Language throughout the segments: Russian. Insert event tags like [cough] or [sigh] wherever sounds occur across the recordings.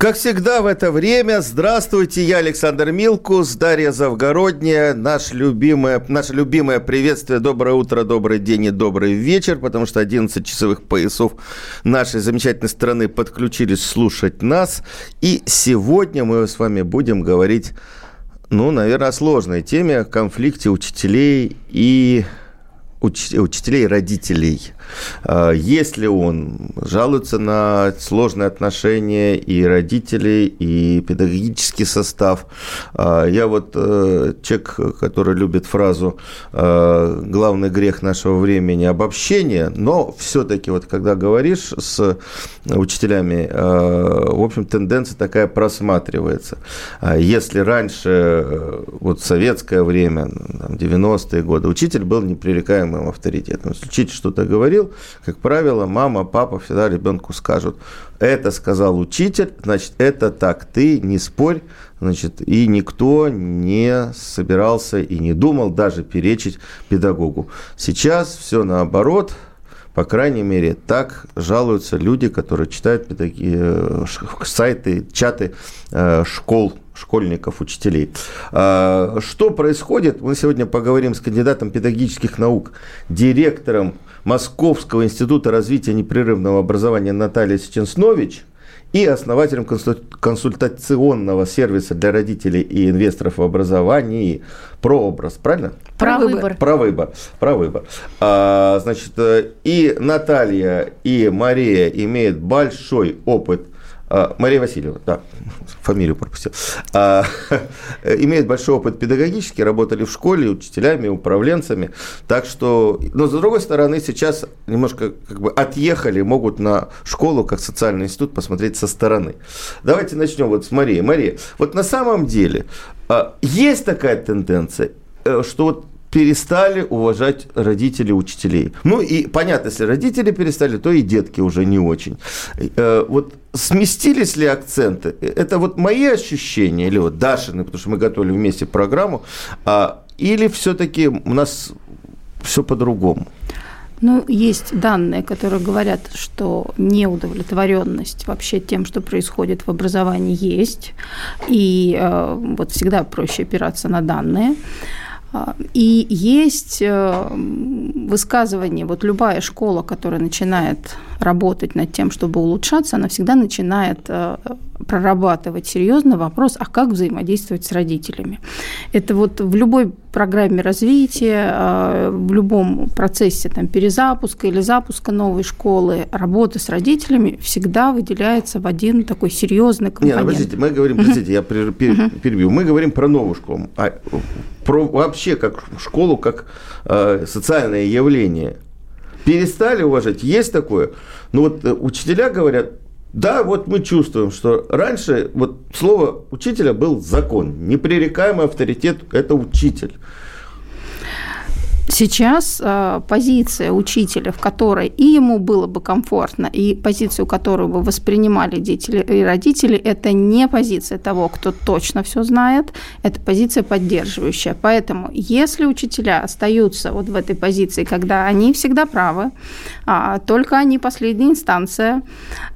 Как всегда в это время, здравствуйте, я Александр Милкус, Дарья Завгородняя, наш любимое, наше любимое приветствие, доброе утро, добрый день и добрый вечер, потому что 11 часовых поясов нашей замечательной страны подключились слушать нас, и сегодня мы с вами будем говорить, ну, наверное, о сложной теме, о конфликте учителей и уч- учителей родителей. А, Если он жалуется на сложные отношения и родителей, и педагогический состав, а, я вот э, человек, который любит фразу э, «главный грех нашего времени – обобщение», но все-таки вот когда говоришь с учителями, э, в общем, тенденция такая просматривается. А Если раньше, вот советское время, там, 90-е годы, учитель был непререкаемым авторитетом. Если учитель что-то говорил, как правило, мама, папа всегда ребенку скажут, это сказал учитель, значит, это так, ты не спорь, значит, и никто не собирался и не думал даже перечить педагогу. Сейчас все наоборот, по крайней мере, так жалуются люди, которые читают педаги... э, сайты, чаты э, школ, школьников, учителей. А, Что происходит? Мы сегодня поговорим с кандидатом педагогических наук, директором Московского института развития непрерывного образования Натальей Сеченснович и основателем консуль- консультационного сервиса для родителей и инвесторов в образовании «Прообраз». Правильно? Про выбор. Про выбор. Про выбор. А, значит, э, и Наталья, и Мария имеют большой опыт. А, Мария Васильева, да, фамилию пропустил. А, [laughs] имеют большой опыт педагогический, работали в школе, учителями, управленцами. Так что, но с другой стороны, сейчас немножко как бы отъехали, могут на школу как социальный институт посмотреть со стороны. Давайте начнем вот с Марии. Мария, вот на самом деле а, есть такая тенденция, э, что вот перестали уважать родители учителей. Ну и понятно, если родители перестали, то и детки уже не очень. Э, Вот сместились ли акценты? Это вот мои ощущения, или вот Дашины, потому что мы готовили вместе программу, а, или все-таки у нас все по-другому? Ну, есть данные, которые говорят, что неудовлетворенность вообще тем, что происходит в образовании, есть. И э, вот всегда проще опираться на данные. И есть э, высказывание, вот любая школа, которая начинает работать над тем, чтобы улучшаться, она всегда начинает э, прорабатывать серьезно вопрос, а как взаимодействовать с родителями. Это вот в любой программе развития, э, в любом процессе там, перезапуска или запуска новой школы, работа с родителями всегда выделяется в один такой серьезный Не, компонент. ну, подождите, мы говорим, подождите, я пер- пер- перебью. Мы говорим про новую школу, а про вообще как школу, как э, социальное явление. Перестали уважать? Есть такое? Ну вот э, учителя говорят, да, вот мы чувствуем, что раньше вот слово учителя был закон, непререкаемый авторитет – это учитель. Сейчас э, позиция учителя, в которой и ему было бы комфортно, и позицию, которую бы воспринимали дети и родители, это не позиция того, кто точно все знает, это позиция поддерживающая. Поэтому, если учителя остаются вот в этой позиции, когда они всегда правы, а, только они последняя инстанция,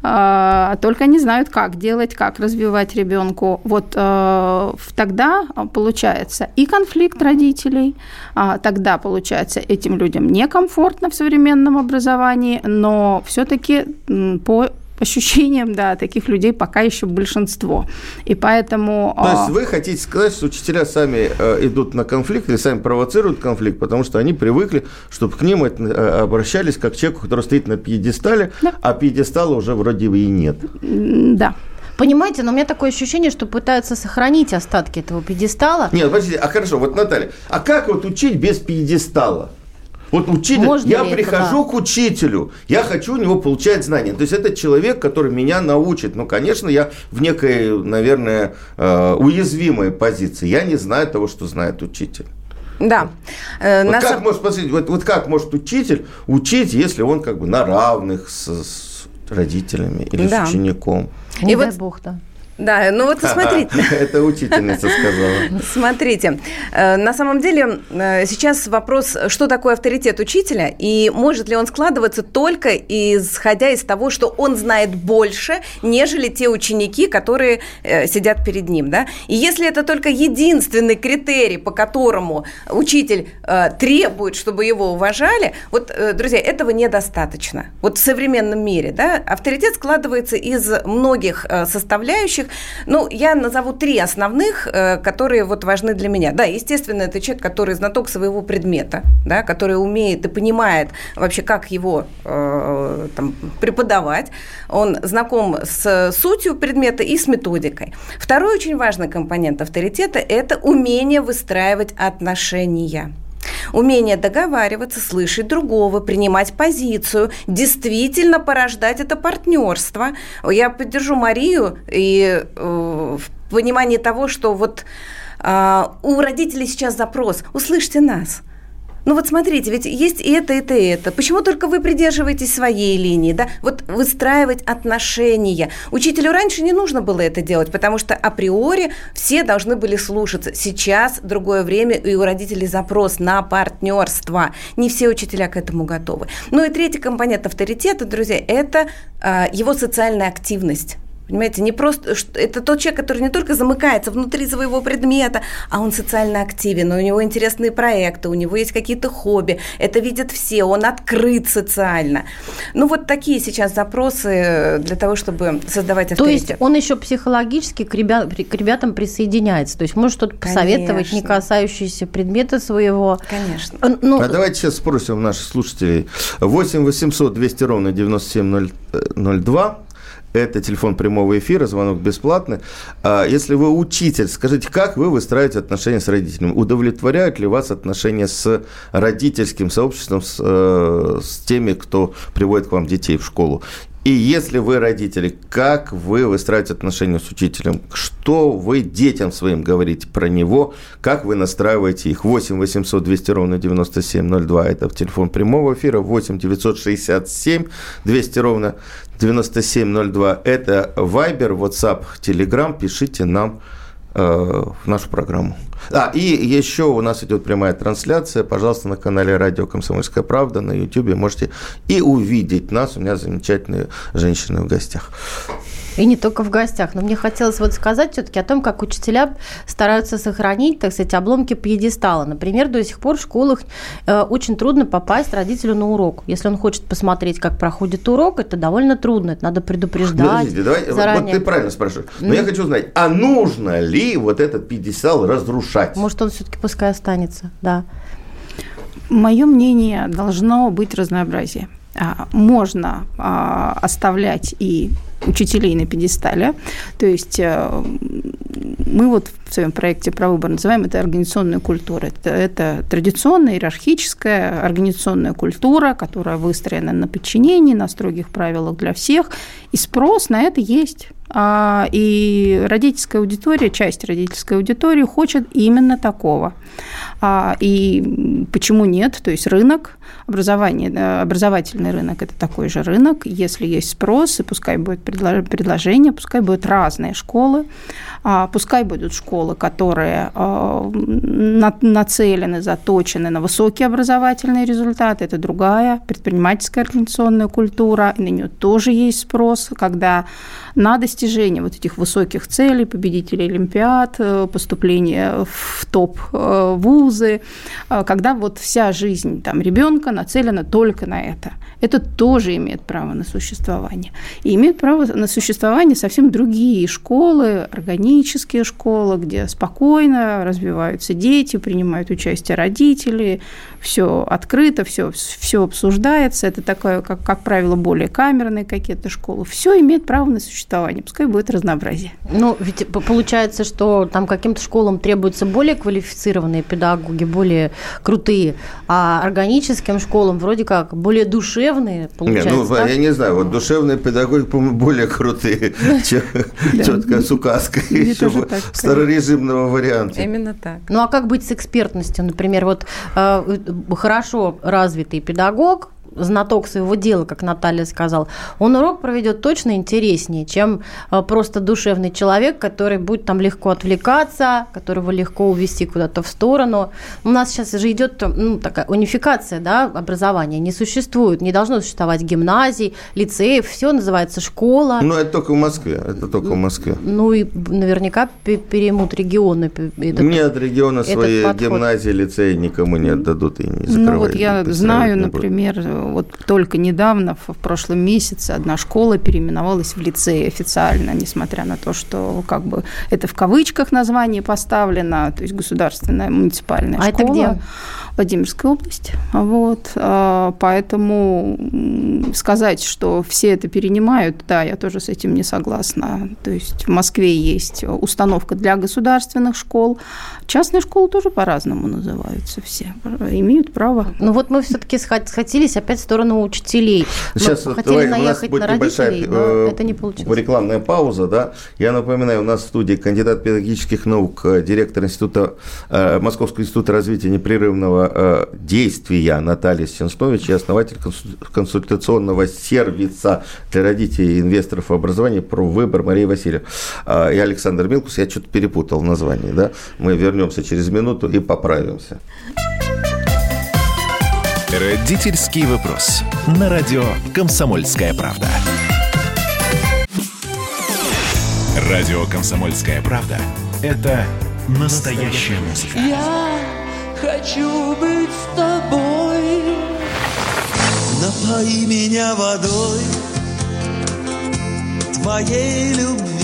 а, только они знают, как делать, как развивать ребенку, вот э, тогда получается и конфликт родителей, а, тогда получается этим людям некомфортно в современном образовании, но все-таки по ощущениям, да, таких людей пока еще большинство. И поэтому... То есть а, вы хотите сказать, что учителя сами э, идут на конфликт или сами провоцируют конфликт, потому что они привыкли, чтобы к ним э, обращались как к человеку, который стоит на пьедестале, Да. а пьедестала уже вроде бы и нет. Да. Понимаете, но у меня такое ощущение, что пытаются сохранить остатки этого пьедестала. Нет, подождите, а хорошо, вот Наталья, а как вот учить без пьедестала? Вот учитель, Можно я ли это, прихожу к учителю, я хочу у него получать знания. То есть это человек, который меня научит. Ну, конечно, я в некой, наверное, э, уязвимой позиции. Я не знаю того, что знает учитель. Да. Э, вот, на... как может, посмотрите, вот, вот как может учитель учить, если он как бы на равных с, с родителями или да. с учеником? Не и дай вот, бог, да. Да, ну вот смотрите. [laughs] Это учительница сказала. Смотрите, э, на самом деле э, сейчас вопрос, что такое авторитет учителя, и может ли он складываться только исходя из того, что он знает больше, нежели те ученики, которые э, сидят перед ним, да? И если это только единственный критерий, по которому учитель требует, чтобы его уважали, вот, друзья, этого недостаточно. Вот в современном мире, да, авторитет складывается из многих составляющих, случаях. Ну, я назову три основных, э, которые вот важны для меня. Да, естественно, это человек, который знаток своего предмета, да, который умеет и понимает вообще, как его э, там, преподавать. Он знаком с сутью предмета и с методикой. Второй очень важный компонент авторитета – это умение выстраивать отношения. Умение договариваться, слышать другого, принимать позицию, действительно порождать это партнерство. Я поддержу Марию и э, в понимании того, что вот э, у родителей сейчас запрос «услышьте нас». Ну вот смотрите, ведь есть и это, это, и это. Почему только вы придерживаетесь своей линии, да? Вот выстраивать отношения. Учителю раньше не нужно было это делать, потому что априори все должны были слушаться. Сейчас другое время, и у родителей запрос на партнерство. Не все учителя к этому готовы. Ну и третий компонент авторитета, друзья, это э, его социальная активность. Понимаете, не просто это тот человек, который не только замыкается внутри своего предмета, а он социально активен, у него интересные проекты, у него есть какие-то хобби, это видят все, он открыт социально. Ну вот такие сейчас запросы для того, чтобы создавать авторитет. То есть он еще психологически к, ребят, к ребятам присоединяется, то есть может что-то посоветовать, не касающееся предмета своего. Конечно. Ну, а давайте сейчас спросим наших слушателей. 8 800 200 ровно 9702 это телефон прямого эфира, звонок бесплатный. А если вы учитель, скажите, как вы выстраиваете отношения с родителями? Удовлетворяют ли вас отношения с родительским сообществом, с, э, с теми, кто приводит к вам детей в школу? И если вы родители, как вы выстраиваете отношения с учителем? Что вы детям своим говорите про него? Как вы настраиваете их? 8 800 200 ровно 9702 – это телефон прямого эфира. 8 967 200 ровно 9702 – это Viber, WhatsApp, Telegram. Пишите нам в нашу программу. А, и еще у нас идет прямая трансляция. Пожалуйста, на канале Радио Комсомольская правда на YouTube можете и увидеть нас. У меня замечательные женщины в гостях. И не только в гостях. Но мне хотелось вот сказать все-таки о том, как учителя стараются сохранить, так сказать, обломки пьедестала. Например, до сих пор в школах э, очень трудно попасть родителю на урок. Если он хочет посмотреть, как проходит урок, это довольно трудно. Это надо предупреждать. Подождите, давай, заранее. вот ты правильно спрашиваешь. Но mm. я хочу знать, а нужно ли вот этот пьедестал разрушать? Может, он все-таки пускай останется, да. Мое мнение, должно быть разнообразие. А, можно а, оставлять и учителей на пьедестале. То есть э, мы вот в своем проекте про выбор называем это организационная культура. Это, это традиционная, иерархическая организационная культура, которая выстроена на подчинении, на строгих правилах для всех. И спрос на это есть. А, и родительская аудитория, часть родительской аудитории хочет именно такого. А, и почему нет? То есть рынок, образование, э, образовательный рынок – это такой же рынок. Если есть спрос, и пускай будет предложение, пускай будут разные школы, а, пускай будут школы, которые нацелены, заточены на высокие образовательные результаты. Это другая предпринимательская организационная культура, и на нее тоже есть спрос, когда на достижение вот этих высоких целей, победителей Олимпиад, э, поступления в топ-вузы, э, когда вот вся жизнь там, ребенка нацелена только на это. Это тоже имеет право на существование. И имеют право на существование совсем другие школы, органические школы, где спокойно развиваются дети, принимают участие родители, все открыто, все, все обсуждается. Это такое, как, как правило, более камерные какие-то школы. Все имеет право на существование, пускай будет разнообразие. Ну, ведь получается, что там каким-то школам требуется более квалифицированные педагоги, более крутые, а органическим школам вроде как более душевные, получается. Не, ну, я не знаю, вот душевные педагоги, по-моему, более крутые, чем четкая с указкой старорежимного варианта. Именно так. Ну, а как быть с экспертностью? Например, вот э, хорошо развитый педагог, знаток своего дела, как Наталья сказала, он урок проведет точно интереснее, чем э, просто душевный человек, который будет там легко отвлекаться, которого легко увести куда-то в сторону. У нас сейчас же идет ну, такая унификация да, образования. Не существует, не должно существовать гимназий, лицеев, все называется школа. Ну, это только в Москве, это только в Москве. Ну, и наверняка переймут регионы. Этот, нет региона свои гимназии, лицеи никому не отдадут и не закрывают. Ну, вот я знаю, например, вот только недавно, в прошлом месяце, одна школа переименовалась в лицей официально, несмотря на то, что как бы это в кавычках название поставлено, то есть государственная муниципальная а школа. это где? Владимирская область. Вот. А, поэтому сказать, что все это перенимают, да, я тоже с этим не согласна. То есть в Москве есть установка для государственных школ. Частные школы тоже по-разному называются все. Имеют право. Ну вот мы все-таки схватились опять в сторону учителей. Сейчас мы хотели давай, наехать у нас на родителей, но э, это не получилось. Рекламная пауза, да. Я напоминаю, у нас в студии кандидат педагогических наук, э, директор института, э, Московского института развития непрерывного Э, действия Наталья Сенснович и основатель консультационного сервиса для родителей и инвесторов образования про выбор Марии Васильевны. А, и Александр Милкус, я что-то перепутал в названии, да? Мы вернемся через минуту и поправимся. Родительский вопрос. На радио «Комсомольская правда». Радио «Комсомольская правда» – это настоящая музыка. Я хочу быть с тобой. Напои меня водой твоей любви.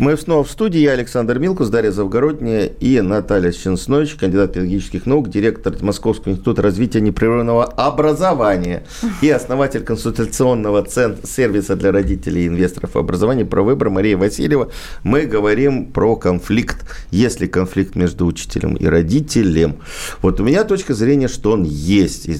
Мы снова в студии. Я Александр Милкус, Дарья Завгородняя и Наталья Щенснович, кандидат педагогических наук, директор Московского института развития непрерывного образования и основатель консультационного центра сервиса для родителей и инвесторов образования про выбор Мария Васильева. Мы говорим про конфликт, если конфликт между учителем и родителем. Вот у меня точка зрения, что он есть. И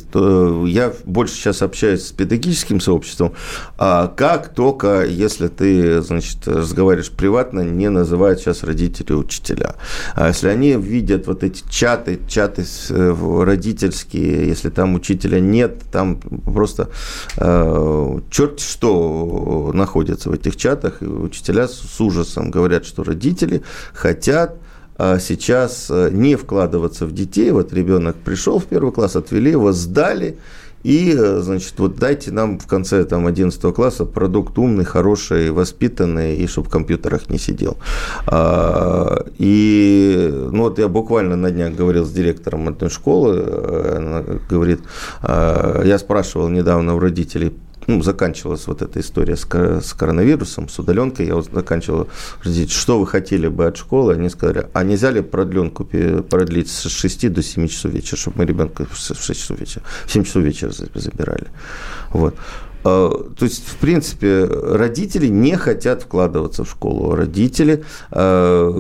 я больше сейчас общаюсь с педагогическим сообществом. А как только, если ты, значит, разговариваешь приватно, адекватно не называют сейчас родители учителя. А если они видят вот эти чаты, чаты э, родительские, если там учителя нет, там просто э, черт что находится в этих чатах, и учителя с ужасом говорят, что родители хотят а сейчас э, не вкладываться в детей. Вот ребенок пришел в первый класс, отвели его, сдали, и, э, значит, вот дайте нам в конце там, 11 класса продукт умный, хороший, воспитанный, и чтобы в компьютерах не сидел. А, и ну, вот я буквально на днях говорил с директором одной школы, э, она говорит, а, я спрашивал недавно у родителей, ну, заканчивалась вот эта история с, с коронавирусом, с удаленкой, я вот заканчивал, что вы хотели бы от школы, они сказали, а нельзя ли продленку продлить с 6 до 7 часов вечера, чтобы мы ребенка в 6 часов вечера, в 7 часов вечера забирали. Вот. А, то есть, в принципе, родители не хотят вкладываться в школу. Родители а,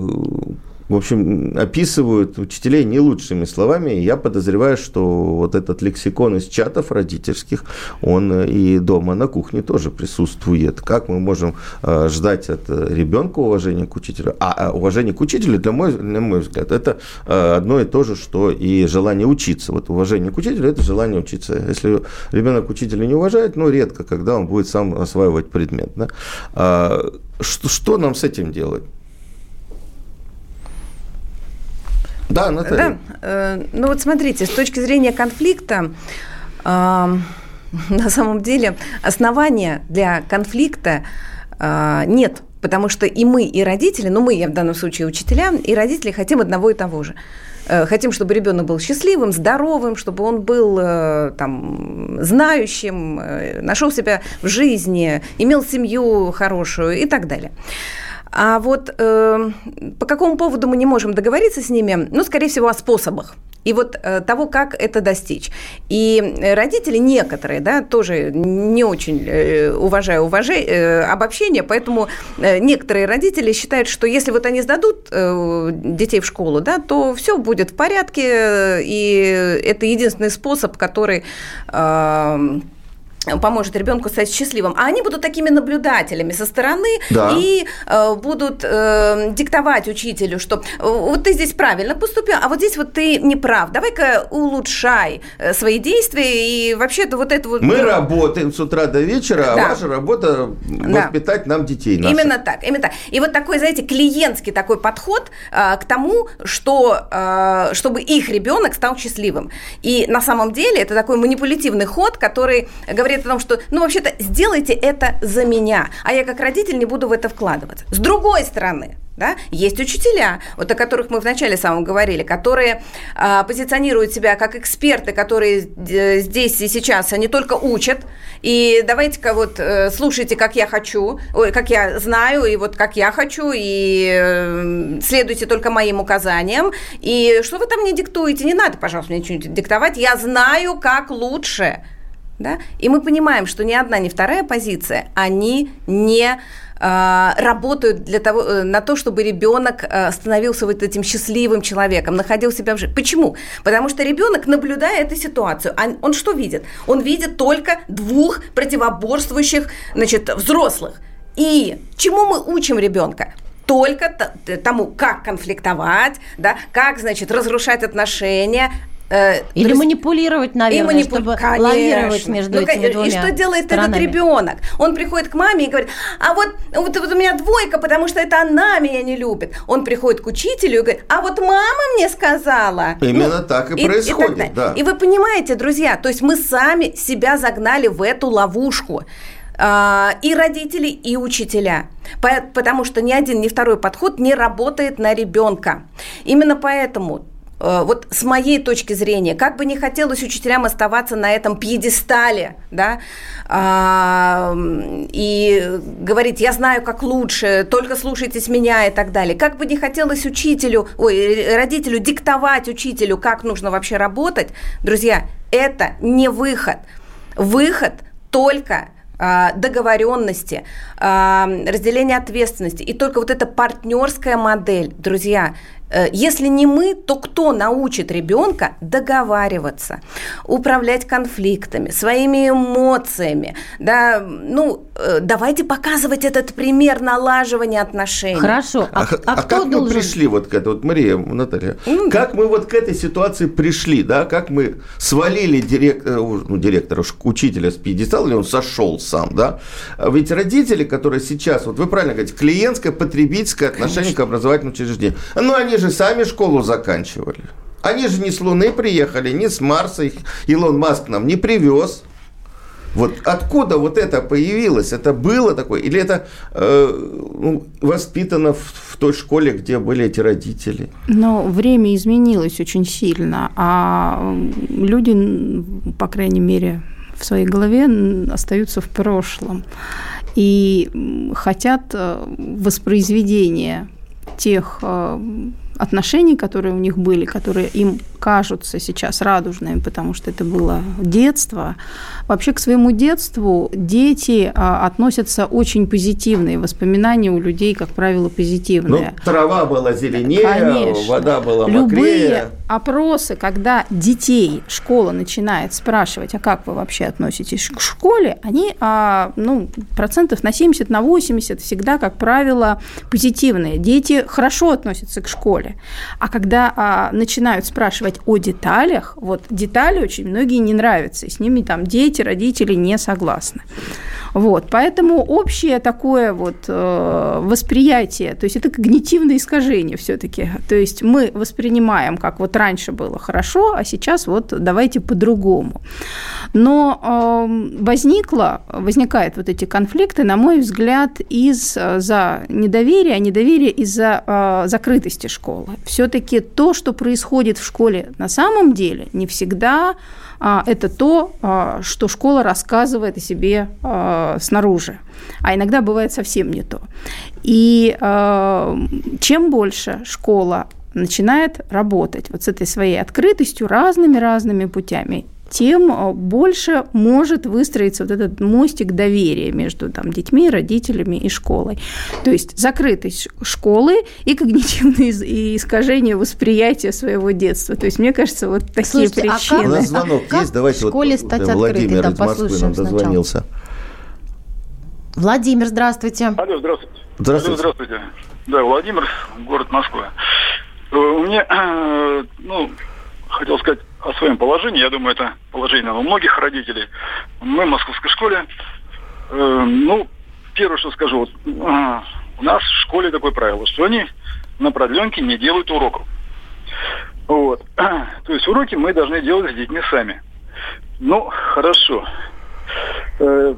в общем, описывают учителей не лучшими словами. Я подозреваю, что вот этот лексикон из чатов родительских, он и дома на кухне тоже присутствует. Как мы можем э, ждать от ребенка уважения к учителю? А, а уважение к учителю, для мой, на мой взгляд, это э, одно и то же, что и желание учиться. Вот уважение к учителю – это желание учиться. Если ребенок учителя не уважает, ну, редко, когда он будет сам осваивать предмет. Да? А, что, что нам с этим делать? Да, Наталья. Да. Э, ну вот смотрите, с точки зрения конфликта, [laughs] на самом деле основания для конфликта а, нет. Потому что и мы, и родители, ну мы, я в данном случае учителя, и родители хотим одного и того же. Э, Хотим, чтобы ребенок был счастливым, здоровым, чтобы он был э, там, знающим, э, нашел себя в жизни, имел семью хорошую и так далее. А вот э, по какому поводу мы не можем договориться с ними? Ну, скорее всего, о способах. И вот э, того, как это достичь. И родители некоторые, да, тоже не очень э, уважаю уважай, э, обобщение, поэтому э, некоторые родители считают, что если вот они сдадут э, детей в школу, да, то все будет в порядке, э, и это единственный способ, который э, поможет ребенку стать счастливым. А они будут такими наблюдателями со стороны Да. и э, будут э, диктовать учителю, что э, вот ты здесь правильно поступил, а вот здесь вот ты не прав. Давай-ка улучшай э, свои действия и вообще-то вот это вот... Мы э, работаем с утра до вечера, а Да. ваша работа Да. воспитать нам детей наших. Именно так, именно так. И вот такой, знаете, клиентский такой подход э, к тому, что, э, чтобы их ребенок стал счастливым. И на самом деле это такой манипулятивный ход, который говорит о том, что, ну, вообще-то, сделайте это за меня, а я как родитель не буду в это вкладываться. С другой стороны, да, есть учителя, вот о которых мы в начале самом говорили, которые а, позиционируют себя как эксперты, которые э, здесь и сейчас они только учат. И давайте-ка вот э, слушайте, как я хочу, ой, как я знаю, и вот как я хочу, и э, следуйте только моим указаниям. И что вы там мне диктуете? Не надо, пожалуйста, мне что-нибудь диктовать. Я знаю, как лучше. Да? И мы понимаем, что ни одна, ни вторая позиция, они не э, работают для того, э, на то, чтобы ребенок э, становился вот этим счастливым человеком, находил себя в жизни. Почему? Потому что ребенок, наблюдая эту ситуацию, он, он что видит? Он видит только двух противоборствующих значит, взрослых. И чему мы учим ребенка? Только тому, как конфликтовать, да, как, значит, разрушать отношения, э, Или друз- манипулировать, наверное, манипу- чтобы Конечно. лавировать между Ну, этими двумя И что делает сторонами? этот ребенок? Он приходит к маме и говорит, а вот, вот, вот у меня двойка, потому что это она меня не любит. Он приходит к учителю и говорит, а вот мама мне сказала. Именно так и происходит, далее. да. И вы понимаете, друзья, то есть мы сами себя загнали в эту ловушку. А, И родители, и учителя. По- Потому что ни один, ни второй подход не работает на ребенка. Именно поэтому вот с моей точки зрения, как бы не хотелось учителям оставаться на этом пьедестале, да, и говорить, я знаю, как лучше, только слушайтесь меня и так далее. Как бы не хотелось учителю, ой, э, родителю диктовать учителю, как нужно вообще работать, друзья, это не выход. Выход только а, договоренности, а, разделения ответственности. И только вот эта партнерская модель, друзья, э, если не мы, то кто научит ребенка договариваться, управлять конфликтами, своими эмоциями? Да, ну, э, давайте показывать этот пример налаживания отношений. Хорошо. А, А, а а кто как мы должен... пришли вот к этой, вот Мария, Наталья, Ну, как мы вот к этой ситуации пришли, да, как мы свалили дирек- э, ну, директора, учителя с пьедестала, или он сошел сам, да, А ведь родители, которые сейчас, вот вы правильно говорите, клиентское, потребительское отношение к образовательному учреждению, ну, они же сами школу заканчивали. Они же не с Луны приехали, не с Марса, их Илон Маск нам не привез. Вот откуда вот это появилось? Это было такое? Или это э, ну, воспитано в, в той школе, где были эти родители? Но время изменилось очень сильно, а люди, по крайней мере, в своей голове остаются в прошлом и хотят э, воспроизведения тех э, отношений, которые у них были, которые им кажутся сейчас радужными, потому что это было детство. Вообще к своему детству дети а, относятся очень позитивно, и воспоминания у людей, как правило, Ну, позитивные. трава была зеленее, Конечно. вода была Любые мокрее. Опросы, когда детей школа начинает спрашивать, а как вы вообще относитесь к школе, они, а, ну, процентов на 70, на 80 всегда, как правило, позитивные. Дети хорошо относятся к школе. А когда а, начинают спрашивать о деталях, вот детали очень многие не нравятся, и с ними там дети, родители не согласны. Вот, поэтому общее такое вот э, восприятие, то есть это когнитивное искажение все-таки. То есть мы воспринимаем, как вот раньше было хорошо, а сейчас вот давайте по-другому. Но э, возникло, возникают вот эти конфликты, на мой взгляд, из-за недоверия, а недоверие из-за э, закрытости школы. Все-таки то, что происходит в школе на самом деле, не всегда это то, а, что школа рассказывает о себе а, снаружи. А иногда бывает совсем не то. И чем больше школа начинает работать вот с этой своей открытостью разными-разными путями, тем э, больше может выстроиться вот этот мостик доверия между там, детьми, родителями и школой. То есть закрытость школы и когнитивные искажения восприятия своего детства. То есть, мне кажется, вот такие Слушайте, причины. А как, У нас звонок а есть, давайте в школе вот стать Владимир открытой, из Москвы нам дозвонился. Владимир, здравствуйте. Алло, здравствуйте. Здравствуйте. Алло, здравствуйте. Да, Владимир, город Москва. Э, У меня, э, [clears throat] ну, хотел сказать, о своем положении. Я думаю, это положение у многих родителей. Мы в московской школе. Э, ну, первое, что скажу, вот, э, у нас в школе такое правило, что они на продленке не делают уроков. Вот. [clears throat] То есть уроки мы должны делать с детьми сами. Ну, хорошо. Э,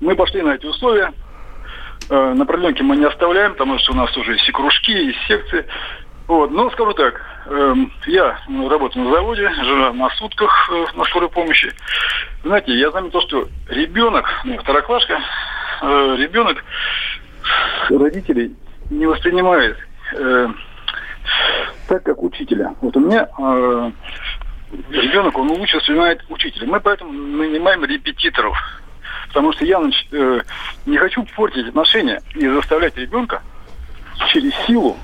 мы пошли на эти условия. Э, на продленке мы не оставляем, потому что у нас уже есть и кружки, и секции. Вот, но скажу так, я ну, работаю на заводе, жена на сутках э, на скорой помощи. Знаете, я заметил, что ребенок, ну, второклашка, э, ребенок родителей не воспринимает э, так, как учителя. Вот у меня ребенок, он лучше воспринимает учителя. Мы поэтому нанимаем репетиторов. Потому что я значит, не хочу портить отношения и заставлять ребенка через силу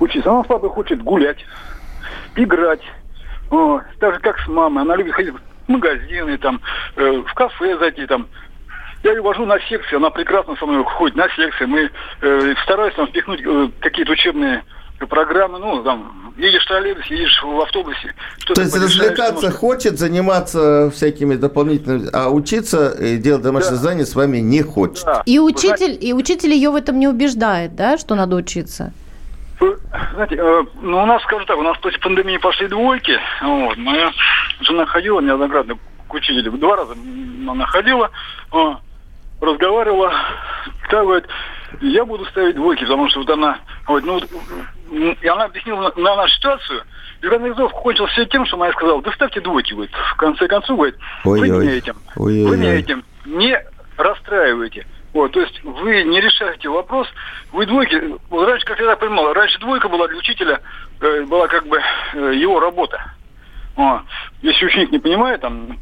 учиться. Она с папой хочет гулять, играть. О, так же, как с мамой. Она любит ходить в магазины, там, э, в кафе зайти, там. Я ее вожу на секции, она прекрасно со мной ходит на секции. Мы э, стараемся там впихнуть э, какие-то учебные программы, ну, там, едешь в троллейбусе, едешь в автобусе. То есть развлекаться может... хочет, заниматься всякими дополнительными, а учиться и делать домашнее да. задание с вами не хочет. Да. И учитель, и учитель ее в этом не убеждает, да, что надо учиться? Знаете, э, ну у нас, скажем так, у нас после пандемии пошли двойки. Вот, моя жена ходила неоднократно к учителю. Два раза она ходила, э, разговаривала. Так, говорит, я буду ставить двойки, потому что вот она, вот, ну, и она объяснила на, на нашу ситуацию. И Ганнезов кончился тем, что она сказала, да ставьте двойки, говорит. В конце концов, говорит, вы меня этим, вы меня этим не расстраиваете. Вот, то есть вы не решаете вопрос, вы двойки, вот раньше, как я так понимал, раньше двойка была для учителя, э, была как бы э, его работа. О, если ученик не понимает, там,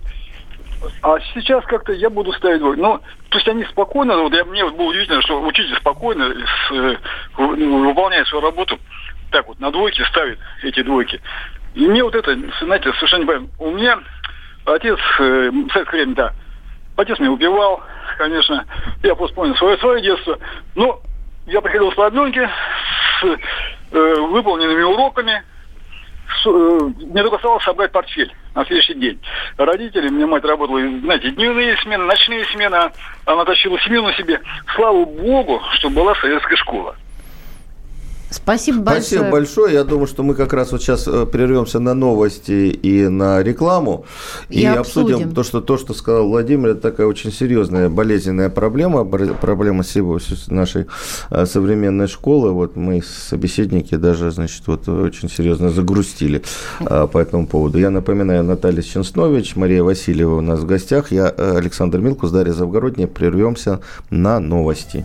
а сейчас как-то я буду ставить двойку. Ну, то есть они спокойно, вот я, мне было удивительно, что учитель спокойно с, э, выполняет свою работу, так вот, на двойке ставит эти двойки. И мне вот это, знаете, совершенно не понимаю. У меня отец э, в советское время, да, отец меня убивал, конечно. Я просто помню свое, свое детство. Но я приходил с продленки с э, выполненными уроками. С, э, мне только осталось собрать портфель на следующий день. Родители, мне мать работала, знаете, дневные смены, ночные смены. Она тащила семью на себе. Слава Богу, что была советская школа. Спасибо большое. Спасибо большое. Я думаю, что мы как раз вот сейчас э, прервемся на новости и на рекламу и, и обсудим, обсудим то, что то, что сказал Владимир, это такая очень серьезная болезненная проблема, проблема всего нашей э, современной школы. Вот мы собеседники даже, значит, вот очень серьезно загрустили э, по этому поводу. Я напоминаю, Наталья Ченснович, Мария Васильева у нас в гостях, я Александр Милкус, Дарья Завгородняя. Прервемся на новости.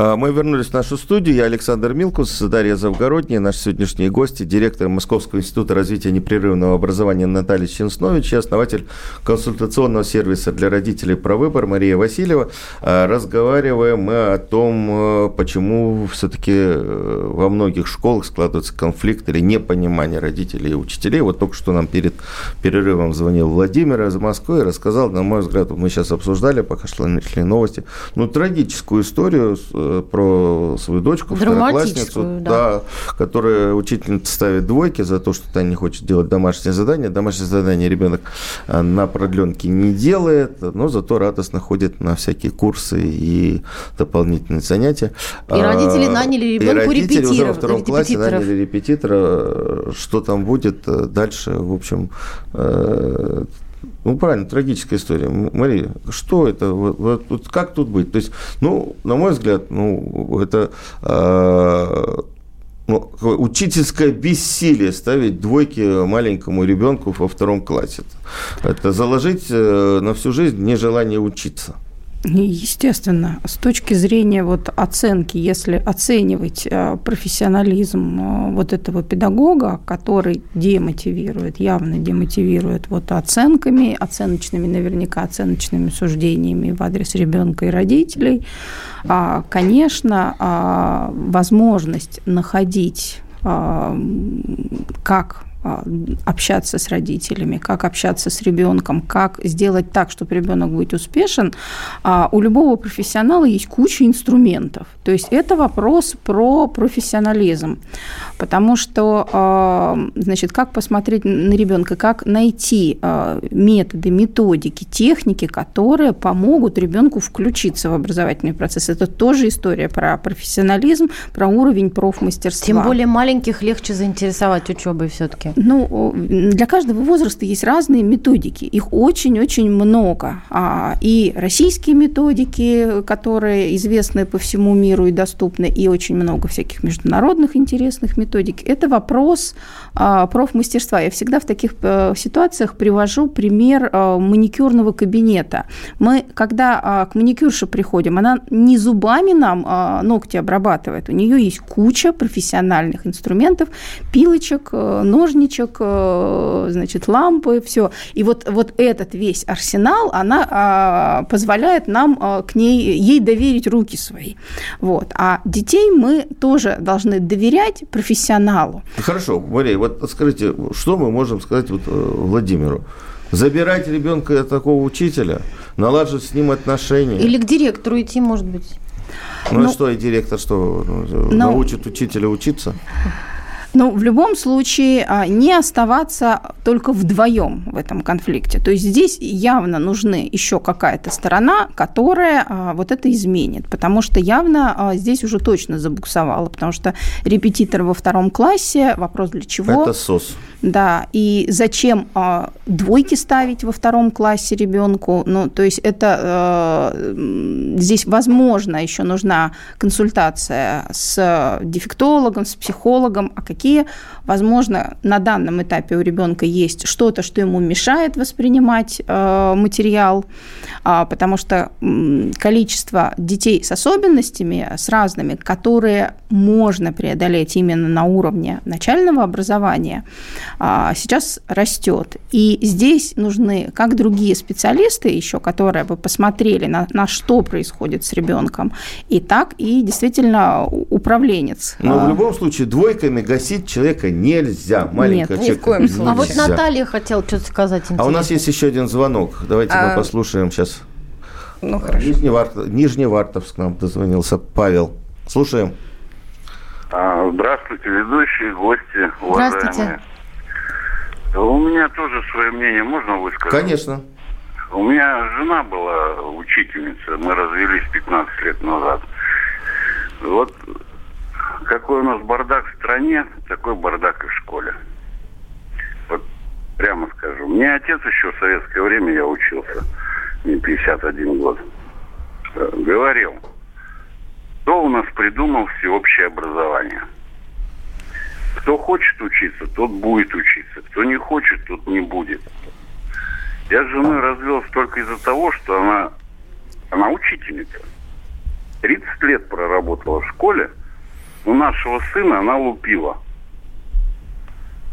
А, Мы вернулись в нашу студию. Я Александр Милкус, Дарья Завгородняя, наши сегодняшние гости, директор Московского института развития непрерывного образования Наталья Ченснович и основатель консультационного сервиса для родителей про выбор Мария Васильева. А, Разговариваем мы о том, э, почему все-таки во многих школах складывается конфликт или непонимание родителей и учителей. Вот только что нам перед перерывом звонил Владимир из Москвы и рассказал, на мой взгляд, мы сейчас обсуждали, пока шли новости, ну, трагическую историю э, про свою дочку, второклассницу, да. да, которая учительница ставит двойки за то, что та не хочет делать домашнее задание. Домашнее задание ребенок э, на продленке не делает, но зато радостно ходит на всякие курсы и дополнительные занятия. И родители А, наняли и ребенку родители уже во втором классе наняли репетитора. Э, Что там будет э, дальше, в общем, э, ну, правильно, трагическая история. Мария, что это? Вот, вот- как тут быть? То есть, ну, на мой взгляд, ну, это э, ну, учительское бессилие ставить двойки маленькому ребенку во втором классе. Это заложить э, на всю жизнь нежелание учиться. Естественно, с точки зрения вот оценки, если оценивать э, профессионализм э, вот этого педагога, который демотивирует, явно демотивирует вот оценками, оценочными, наверняка оценочными суждениями в адрес ребенка и родителей, а, конечно, а, возможность находить а, как общаться с родителями, как общаться с ребенком, как сделать так, чтобы ребенок будет успешен, а у любого профессионала есть куча инструментов. То есть это вопрос про профессионализм, потому что, а, значит, как посмотреть на ребенка, как найти а, методы, методики, техники, которые помогут ребенку включиться в образовательный процесс. Это тоже история про профессионализм, про уровень профмастерства. Тем более маленьких легче заинтересовать учебой все-таки. Ну, для каждого возраста есть разные методики. Их очень-очень много. А, И российские методики, которые известны по всему миру и доступны, и очень много всяких международных интересных методик. Это вопрос а, профмастерства. Я всегда в таких э, ситуациях привожу пример э, маникюрного кабинета. Мы, когда а, к маникюрше приходим, она не зубами нам ногти обрабатывает. У нее есть куча профессиональных инструментов, пилочек, э, ножничек, э, значит, лампы, все. И вот, вот этот весь арсенал, она а, позволяет нам а, к ней, ей доверить руки свои. Вот. А детей мы тоже должны доверять профессионалу. Хорошо, Мария, вот скажите, что мы можем сказать вот, э, Владимиру? Забирать ребенка от такого учителя, налаживать с ним отношения. Или к директору идти, может быть. Ну, и Ну, что, и директор что, ну, ну, научит учителя учиться? Но в любом случае а, не оставаться только вдвоем в этом конфликте. То есть здесь явно нужны еще какая-то сторона, которая а, вот это изменит. Потому что явно а, здесь уже точно забуксовало. Потому что репетитор во втором классе, вопрос для чего? Это СОС. Да, и зачем двойки ставить во втором классе ребенку? Ну, то есть это здесь, возможно, еще нужна консультация с дефектологом, с психологом, а какие, какие возможно, на данном этапе у ребенка есть что-то, что ему мешает воспринимать э, материал, а, потому что количество детей с особенностями, с разными, которые можно преодолеть именно на уровне начального образования, а, сейчас растет. И здесь нужны как другие специалисты еще, которые бы посмотрели на, на что происходит с ребенком, и так и действительно управленец. Но в А, любом случае двойками гасить человека нельзя. Маленького Нет, ни в человека коем случае. А вот нельзя. Наталья хотела что-то сказать А у нас есть еще один звонок. Давайте мы А, послушаем сейчас. Ну, хорошо. Нижневартов, Нижневартовск нам дозвонился. Павел. Слушаем. А, Здравствуйте, ведущие, гости, Здравствуйте. уважаемые. У меня тоже свое мнение можно высказать? Конечно. У меня жена была учительница, мы развелись 15 лет назад. Вот какой у нас бардак в стране, такой бардак и в школе. Вот прямо скажу. Мне отец еще в советское время, я учился, мне 51 год, э, говорил, кто у нас придумал всеобщее образование? Кто хочет учиться, тот будет учиться. Кто не хочет, тот не будет. Я с женой развелся только из-за того, что она, она учительница. 30 лет проработала в школе, у нашего сына она лупила.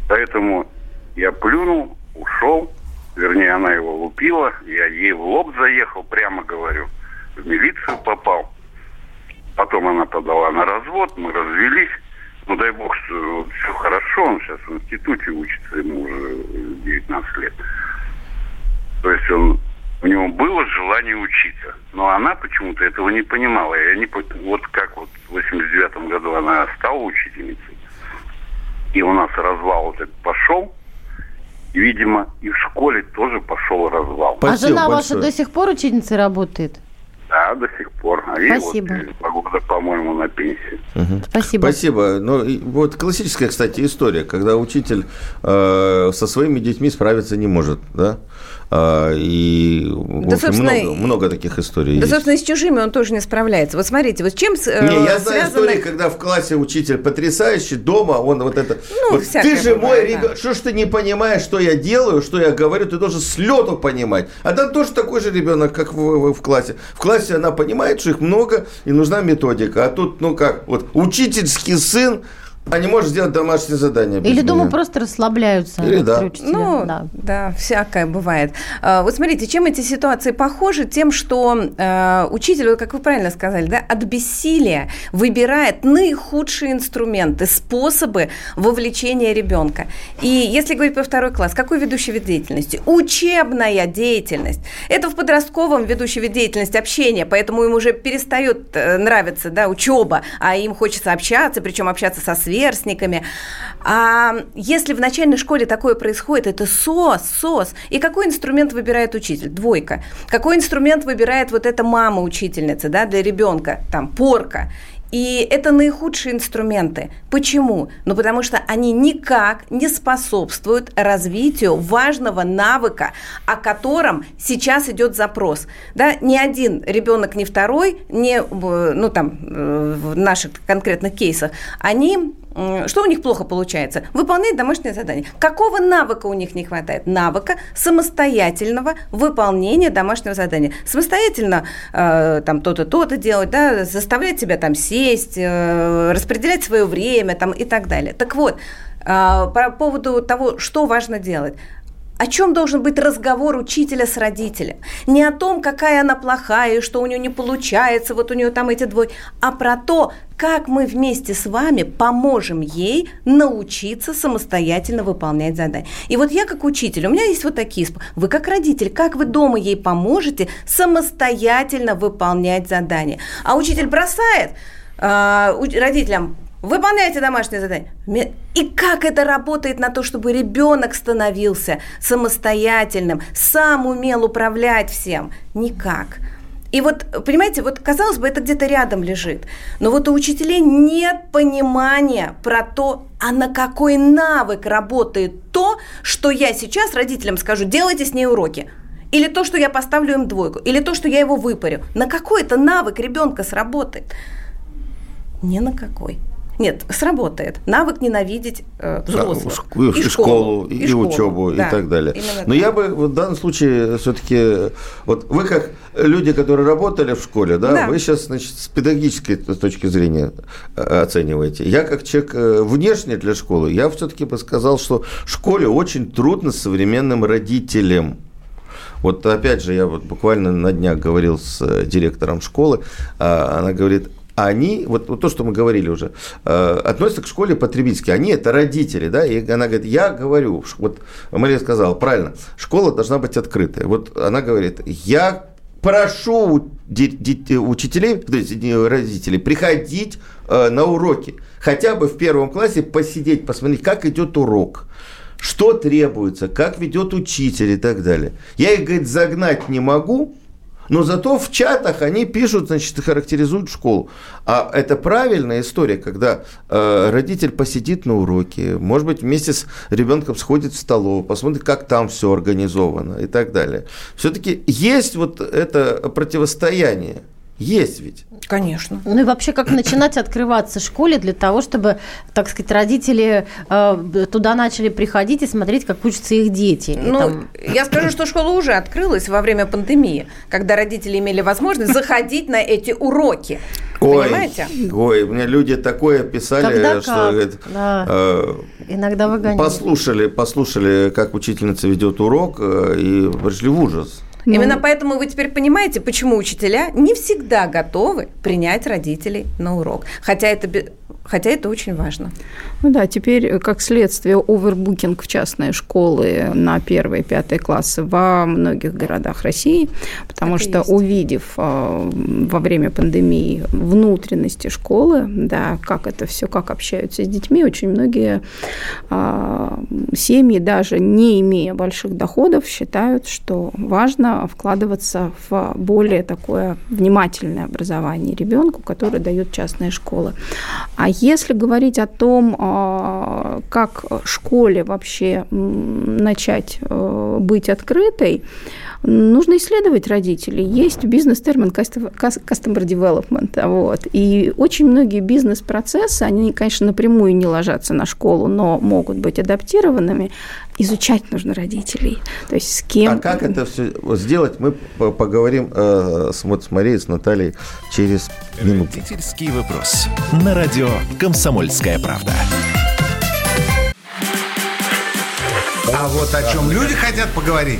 Поэтому я плюнул, ушел, вернее, она его лупила, я ей в лоб заехал, прямо говорю, в милицию попал. Потом она подала на развод, мы развелись. Ну, дай бог, что все хорошо, он сейчас в институте учится, ему уже 19 лет. То есть он, у него было желание учиться, но она почему-то этого не понимала. И они, вот как вот в 89 году она стала учительницей, и у нас развал вот этот пошел, и, видимо, и в школе тоже пошел развал. а жена ваша до сих пор учительницей работает? Да, до сих пор. А ей Спасибо. вот два года, по-моему, на пенсии. Спасибо. Спасибо. Ну, и вот классическая, кстати, история, когда учитель э, со своими детьми справиться не может, да? А, и Да, общем, много, много таких историй Да, есть. собственно, с чужими он тоже не справляется. Вот смотрите, вот чем с- э, Не, я знаю связано- истории, когда в классе учитель потрясающий, дома он вот это... Ну, вот ты же мой бывает, да. ребенок, что ж ты не понимаешь, что я делаю, что я говорю, ты должен с лету понимать. А там тоже такой же ребенок, как в, в- в классе. В классе она понимает, что их много и нужна методика. А тут, ну как, вот учительский сын, а не может сделать домашнее задание. Или дома меня. просто расслабляются. Или да. учителя. Ну, да. да. всякое бывает. А, Вот смотрите, чем эти ситуации похожи? Тем, что э, учитель, вот как вы правильно сказали, да, от бессилия выбирает наихудшие инструменты, способы вовлечения ребенка. И если говорить про второй класс, какой ведущий вид деятельности? Учебная деятельность. Это в подростковом ведущий вид деятельности общение, поэтому им уже перестает э, нравиться да, учеба, а им хочется общаться, причем общаться со сверстниками. А если в начальной школе такое происходит, это СОС, СОС. И какой инструмент выбирает учитель? Двойка. Какой инструмент выбирает вот эта мама учительница да, для ребенка? Там порка. И это наихудшие инструменты. Почему? Ну, потому что они никак не способствуют развитию важного навыка, о котором сейчас идет запрос. Да, ни один ребенок, ни второй, не, э, ну, там, э, в наших конкретных кейсах, они что у них плохо получается? Выполнять домашнее задание. Какого навыка у них не хватает? Навыка самостоятельного выполнения домашнего задания. Самостоятельно э, там то-то, то-то делать, да, заставлять себя там сесть, э, распределять свое время там и так далее. Так вот, э, по поводу того, что важно делать. О чем должен быть разговор учителя с родителем? Не о том, какая она плохая, и что у нее не получается, вот у нее там эти двое, а про то, как мы вместе с вами поможем ей научиться самостоятельно выполнять задания. И вот я как учитель, у меня есть вот такие, вы как родитель, как вы дома ей поможете самостоятельно выполнять задания? А учитель бросает а, родителям, Выполняйте домашнее задание. И как это работает на то, чтобы ребенок становился самостоятельным, сам умел управлять всем? Никак. И вот, понимаете, вот казалось бы, это где-то рядом лежит. Но вот у учителей нет понимания про то, а на какой навык работает то, что я сейчас родителям скажу, делайте с ней уроки. Или то, что я поставлю им двойку, или то, что я его выпарю. На какой это навык ребенка сработает? Ни на какой. Нет, сработает. Навык ненавидеть э, взрослых. Да, и, школу, и, и школу, учебу, да, и так далее. Но так. я бы в данном случае все-таки, вот вы как люди, которые работали в школе, да, Да. вы сейчас, значит, с педагогической точки зрения э, оцениваете. Я как человек э, внешне для школы, я все-таки бы сказал, что в школе очень трудно современным родителям. Вот опять же, я вот буквально на днях говорил с э, директором школы, а, она говорит, они, вот, вот то, что мы говорили уже, э, относятся к школе потребительски. Они это родители, да, и она говорит, я говорю, вот Мария сказала, правильно, школа должна быть открытая. Вот она говорит, я прошу учителей, то есть не, родителей, приходить э, на уроки. Хотя бы в первом классе посидеть, посмотреть, как идет урок что требуется, как ведет учитель и так далее. Я их, говорит, загнать не могу, но зато в чатах они пишут, значит, характеризуют школу. А это правильная история, когда э, родитель посидит на уроке, может быть, вместе с ребенком сходит в столовую, посмотрит, как там все организовано и так далее. Все-таки есть вот это противостояние Есть ведь. Конечно. Ну и вообще, как начинать открываться школе для того, чтобы, так сказать, родители э, туда начали приходить и смотреть, как учатся их дети. Ну, там- я скажу, что школа уже открылась во время пандемии, когда родители имели возможность заходить на эти уроки. Ой, Понимаете? ой, мне люди такое писали, Когда что как, говорит, да. э, Иногда выгоняют. послушали, послушали, как учительница ведет урок, э, и пришли в ужас. Ну, Именно поэтому вы теперь понимаете, почему учителя не всегда готовы принять родителей на урок. Хотя это, хотя это очень важно. Ну да, теперь, э, как следствие, овербукинг в частные школы на первые и пятые классы во многих городах России, потому Так что есть. увидев э, во время пандемии внутренности школы, да, как это все, как общаются с детьми, очень многие а, семьи, даже не имея больших доходов, считают, что важно вкладываться в более такое внимательное образование ребенку, который дает частные школы. А если говорить о том, а, как школе вообще начать э, быть открытой, нужно исследовать родителей. Есть бизнес-термин custom- cus- customer development. Вот. И очень многие бизнес-процессы, они, конечно, напрямую не ложатся на школу, но могут быть адаптированными. Изучать нужно родителей. То есть с кем... А как это все сделать, мы по- поговорим э, с, с Марией, с Натальей через минуту. Родительский вопрос. На радио «Комсомольская правда». А вот о чем люди хотят поговорить,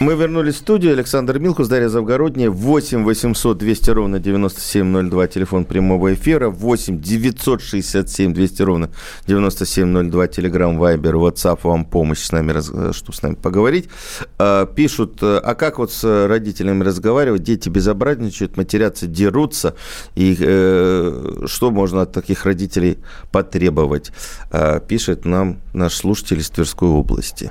Мы вернулись в студию. Александр Милкус, Дарья Завгородняя. 8 800 200 ровно 9702. Телефон прямого эфира. 8 967 200 ровно 9702. Телеграм, Вайбер, WhatsApp. Вам помощь с нами, э, чтобы с нами поговорить. А, Пишут, э, а как вот с родителями разговаривать? Дети безобразничают, матерятся, дерутся. И э, что можно от таких родителей потребовать? А, Пишет нам наш слушатель из Тверской области.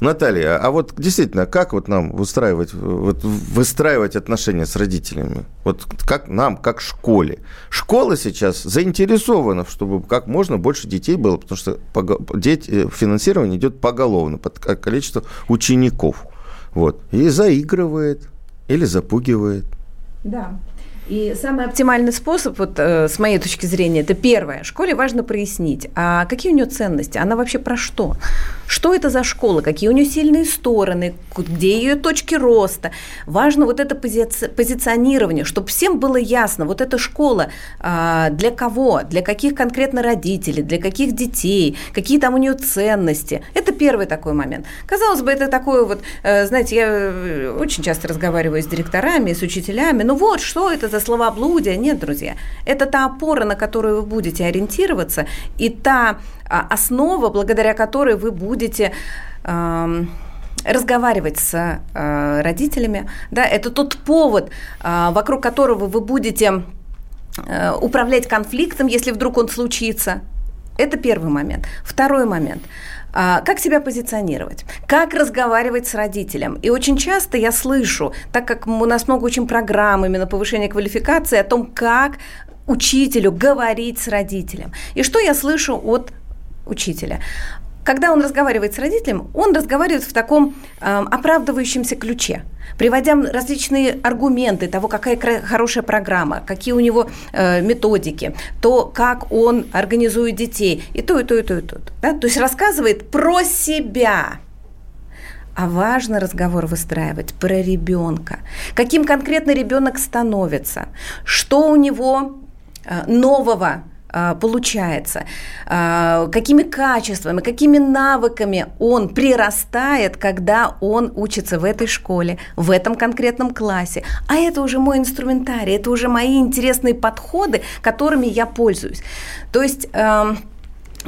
Наталья, а вот действительно, как вот нам выстраивать, вот выстраивать отношения с родителями? Вот как нам, как школе? Школа сейчас заинтересована, чтобы как можно больше детей было, потому что дети, финансирование идет поголовно, под ко- количество учеников. Вот. И заигрывает или запугивает. Да. И самый оптимальный способ, вот э, с моей точки зрения, это первое. Школе важно прояснить, а какие у нее ценности, она вообще про что? Что это за школа, какие у нее сильные стороны, где ее точки роста. Важно вот это пози- позиционирование, чтобы всем было ясно, вот эта школа а, для кого, для каких конкретно родителей, для каких детей, какие там у нее ценности. Это первый такой момент. Казалось бы, это такое вот, э, знаете, я э, очень часто разговариваю с директорами, с учителями, ну вот, что это за словоблудие? Нет, друзья, это та опора, на которую вы будете ориентироваться, и та основа, благодаря которой вы будете ам, разговаривать с э, родителями, да, это тот повод, э, вокруг которого вы будете э, управлять конфликтом, если вдруг он случится. Это первый момент. Второй момент. А, Как себя позиционировать? Как разговаривать с родителем? И очень часто я слышу, так как у нас много очень программ именно повышения квалификации, о том, как учителю говорить с родителем. И что я слышу от учителя? Когда он разговаривает с родителем, он разговаривает в таком э, оправдывающемся ключе, приводя различные аргументы того, какая хорошая программа, какие у него э, методики, то, как он организует детей, и то, и то, и то, и то. Да? То есть рассказывает про себя. А важно разговор выстраивать про ребенка. Каким конкретно ребенок становится, что у него э, нового получается, э, какими качествами, какими навыками он прирастает, когда он учится в этой школе, в этом конкретном классе. А это уже мой инструментарий, это уже мои интересные подходы, которыми я пользуюсь. То есть... эм,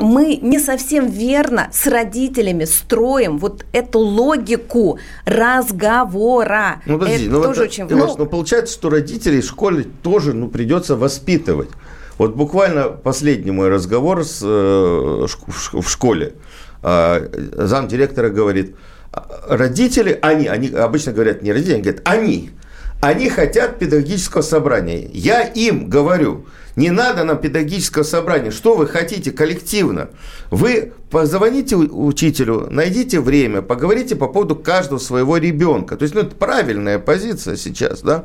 мы не совсем верно с родителями строим вот эту логику разговора. Ну, подожди, Это ну, тоже вот, очень важно. ну, получается, что родителей в школе тоже ну, придется воспитывать. Вот буквально последний мой разговор с, э, в школе. А, Замдиректора говорит, «А, родители, они, они обычно говорят не родители, они говорят, они, они хотят педагогического собрания. Я им говорю, не надо нам педагогического собрания. Что вы хотите коллективно? Вы позвоните учителю, найдите время, поговорите по поводу каждого своего ребенка. То есть, ну, это правильная позиция сейчас, да?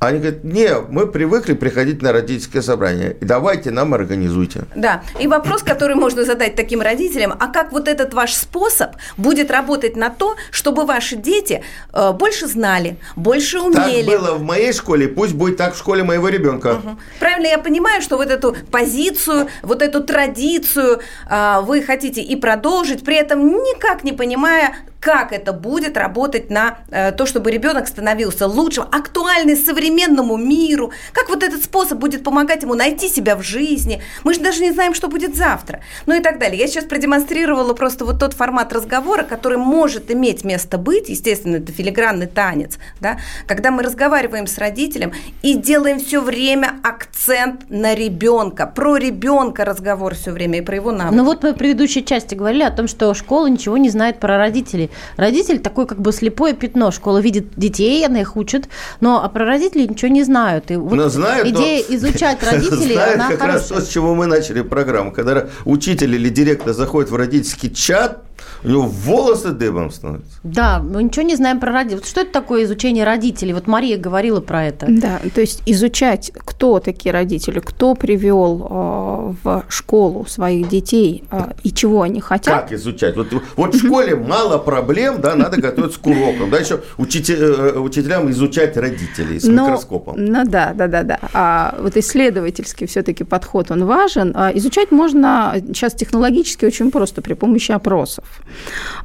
Они говорят, не, мы привыкли приходить на родительское собрание. И давайте нам организуйте. Да, и вопрос, который можно задать таким родителям, а как вот этот ваш способ будет работать на то, чтобы ваши дети э, больше знали, больше умели? Так было в моей школе, пусть будет так в школе моего ребенка. Правильно я понимаю, что вот эту позицию, вот эту традицию а, вы хотите и продолжить, при этом никак не понимая, как это будет работать на э, то, чтобы ребенок становился лучшим, актуальный современному миру, как вот этот способ будет помогать ему найти себя в жизни. Мы же даже не знаем, что будет завтра. Ну и так далее. Я сейчас продемонстрировала просто вот тот формат разговора, который может иметь место быть, естественно, это филигранный танец, да, когда мы разговариваем с родителем и делаем все время акцент на ребенка, про ребенка разговор все время и про его навыки. Ну вот мы в предыдущей части говорили о том, что школа ничего не знает про родителей. Родитель такой как бы слепое пятно. Школа видит детей, она их учит, но а про родителей ничего не знают. И вот Но знают, но- идея [laughs] изучать родителей, Знает она как раз хорошая. то, с чего мы начали программу. Когда учитель или директор заходит в родительский чат, у него волосы дыбом становятся. Да, мы ничего не знаем про родителей. Вот что это такое изучение родителей? Вот Мария говорила про это. Да, то есть изучать, кто такие родители, кто привел э, в школу своих детей э, и чего они хотят. Как изучать? Вот, вот в школе мало проблем, да, надо готовиться к урокам. Да, еще учите- э, учителям изучать родителей с Но- микроскопом. Ну да, да, да, да. А вот исследовательский все-таки подход, он важен. А изучать можно сейчас технологически очень просто при помощи опросов.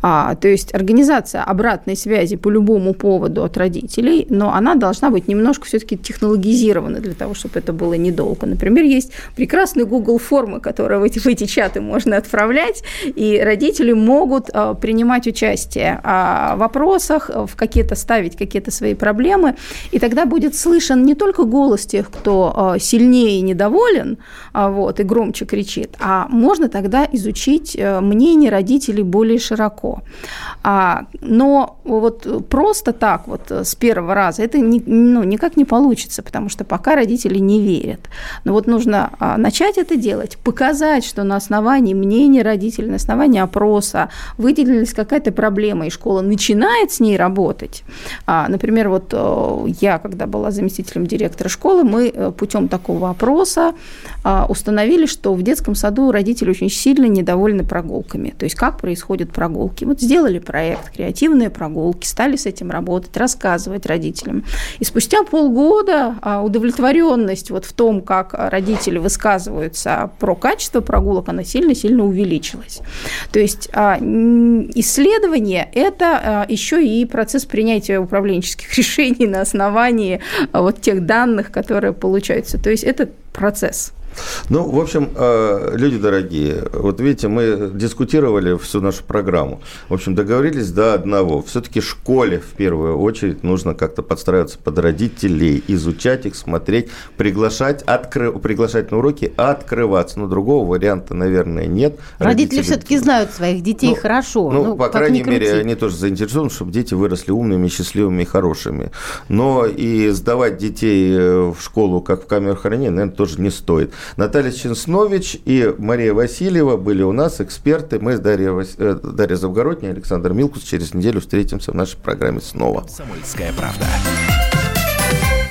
А, то есть организация обратной связи по любому поводу от родителей, но она должна быть немножко все-таки технологизирована для того, чтобы это было недолго. Например, есть прекрасные Google формы, которые в эти, в эти чаты можно отправлять, и родители могут а, принимать участие а, в вопросах, в какие-то ставить какие-то свои проблемы, и тогда будет слышен не только голос тех, кто а, сильнее недоволен, а, вот, и громче кричит, а можно тогда изучить э, мнение родителей более широко. А, но вот просто так вот э, с первого раза это ни- ну, никак не получится, потому что пока родители не верят. Но вот нужно а, начать это делать, показать, что на основании мнения родителей, на основании опроса выделилась какая-то проблема, и школа начинает с ней работать. А, Например, вот э, я, когда была заместителем директора школы, мы э, путем такого опроса а, установили, что в детском саду родители очень сильно недовольны прогулками. То есть как происходят прогулки. Вот сделали проект «Креативные прогулки», стали с этим работать, рассказывать родителям. И спустя полгода а, удовлетворенность вот в том, как родители высказываются про качество прогулок, она сильно-сильно увеличилась. То есть а, исследование – это а, еще и процесс принятия управленческих [laughs] решений на основании вот тех данных, которые получаются. То есть это процесс. Ну, в общем, э, люди дорогие, вот видите, мы дискутировали всю нашу программу. В общем, договорились до одного. Все-таки школе в первую очередь нужно как-то подстраиваться под родителей, изучать их, смотреть, приглашать, откры... приглашать на уроки, открываться. Но другого варианта, наверное, нет. Родители все-таки знают своих детей Ну, хорошо. Ну, по как крайней мере, они тоже заинтересованы, чтобы дети выросли умными, счастливыми и хорошими. Но и сдавать детей э, в школу, как в камеру хранения, наверное, тоже не стоит. Наталья Ченснович и Мария Васильева были у нас эксперты. Мы с Дарьей, Вас- э, Дарья Завгородняя, Александр Милкус через неделю встретимся в нашей программе снова. «Комсомольская правда».